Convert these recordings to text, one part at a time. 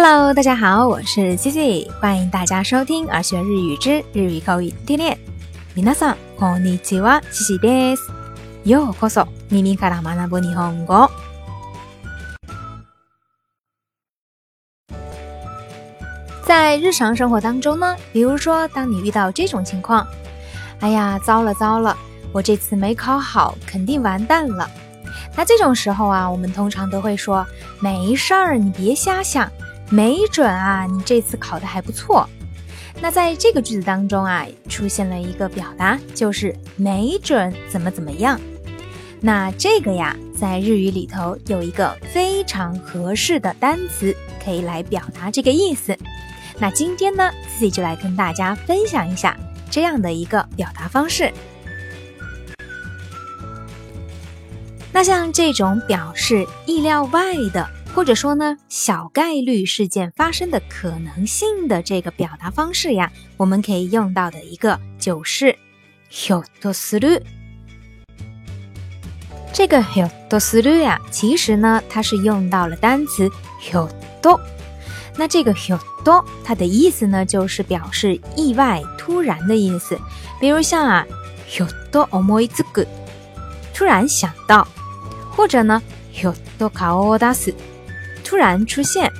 Hello，大家好，我是 i 茜 i 欢迎大家收听《儿学日语之日语口语天天练》。皆さんこんにちは、茜茜です。ようこそ耳から学ぶ日本語。在日常生活当中呢，比如说当你遇到这种情况，哎呀，糟了糟了，我这次没考好，肯定完蛋了。那这种时候啊，我们通常都会说没事儿，你别瞎想。没准啊，你这次考的还不错。那在这个句子当中啊，出现了一个表达，就是“没准”怎么怎么样。那这个呀，在日语里头有一个非常合适的单词，可以来表达这个意思。那今天呢，自己就来跟大家分享一下这样的一个表达方式。那像这种表示意料外的。或者说呢，小概率事件发生的可能性的这个表达方式呀，我们可以用到的一个就是“よどする”。这个“よどする”呀，其实呢，它是用到了单词“よど”。那这个“よど”，它的意思呢，就是表示意外、突然的意思。比如像啊，“よど思いつく”，突然想到；或者呢，“よど顔を出す”。突然出现，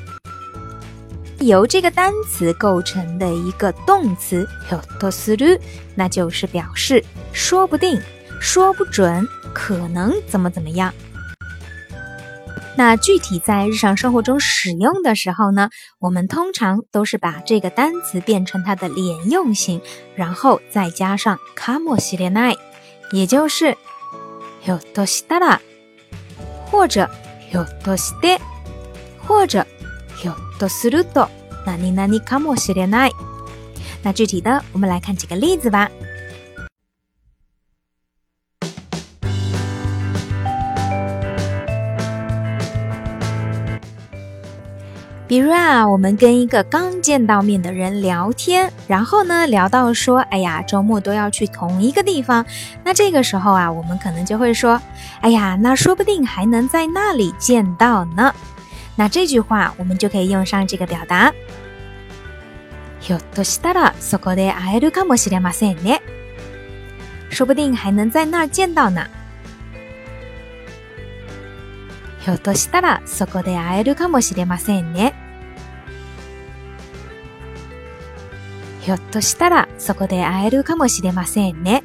由这个单词构成的一个动词 y o t t 那就是表示说不定、说不准、可能怎么怎么样。那具体在日常生活中使用的时候呢，我们通常都是把这个单词变成它的连用型，然后再加上かも m o s 也就是 yotto 或者 y o t t 或者，ヒョドスルド、ナニナニカモシレナイ。那具体的，我们来看几个例子吧。比如啊，我们跟一个刚见到面的人聊天，然后呢，聊到说：“哎呀，周末都要去同一个地方。”那这个时候啊，我们可能就会说：“哎呀，那说不定还能在那里见到呢。”那这句话我们就可以用上这个表达。ひょっとしたらそこで会えるかもしれませんね。说不定还能在那儿见到呢。ひょっとしたらそこで会えるかもしれませんね。ひょっとしたらそこで会えるかもしれませんね。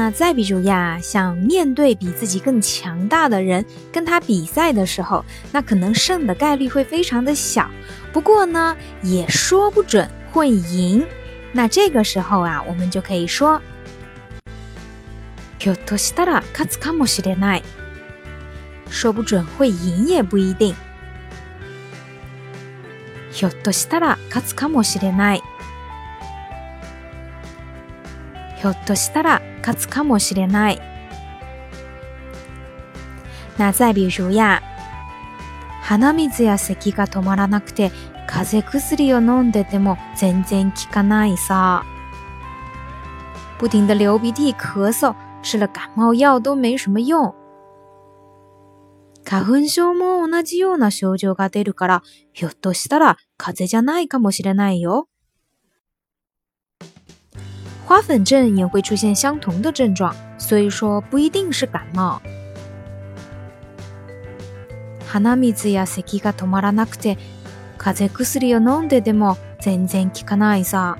那再比如呀，想面对比自己更强大的人跟他比赛的时候，那可能胜的概率会非常的小。不过呢，也说不准会赢。那这个时候啊，我们就可以说，说不准会赢也不一定。ひょっとしたら勝つかもしれない。那再比如呀，鼻水や咳が止まらなくて風邪薬を飲んでても全然効かないさ。不停的流鼻涕、咳嗽，吃了感冒药都没什么用。花粉症も同じような症状が出るから、ひょっとしたら風邪じゃないかもしれないよ。花粉症也会出现相同的症状，所以说不一定是感冒。鼻水や咳が止まらなくて、風邪薬を飲んででも全然効かないさ。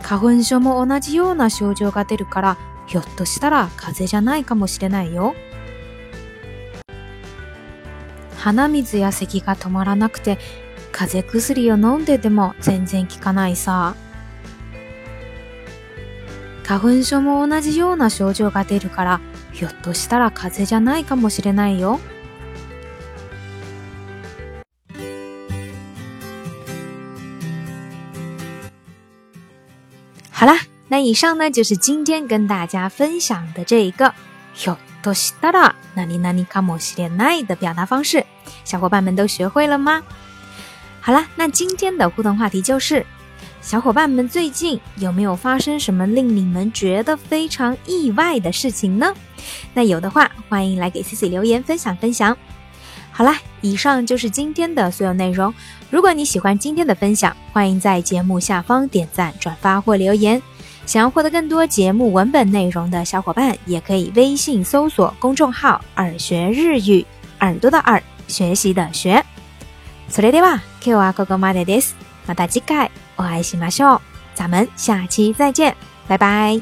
花粉症も同じような症状が出るから、ひょっとしたら風邪じゃないかもしれないよ。鼻水や咳が止まらなくて、風邪薬を飲んででも全然効かないさ。花粉症も同じような症状が出るからひょっとしたら風邪じゃないかもしれないよ好啦，那以上呢就是今天跟大家分享的这一个“ひょっとしたら何々かもしれない”的表达方式，小伙伴们都学会了吗？好啦，那今天的互动话题就是小伙伴们最近有没有发生什么令你们觉得非常意外的事情呢？那有的话，欢迎来给 Cici 留言分享分享。好了，以上就是今天的所有内容。如果你喜欢今天的分享，欢迎在节目下方点赞、转发或留言。想要获得更多节目文本内容的小伙伴，也可以微信搜索公众号“耳学日语”，耳朵的耳，学习的学。それでは、今日はここまでです。また次回。我爱喜马秀，咱们下期再见，拜拜。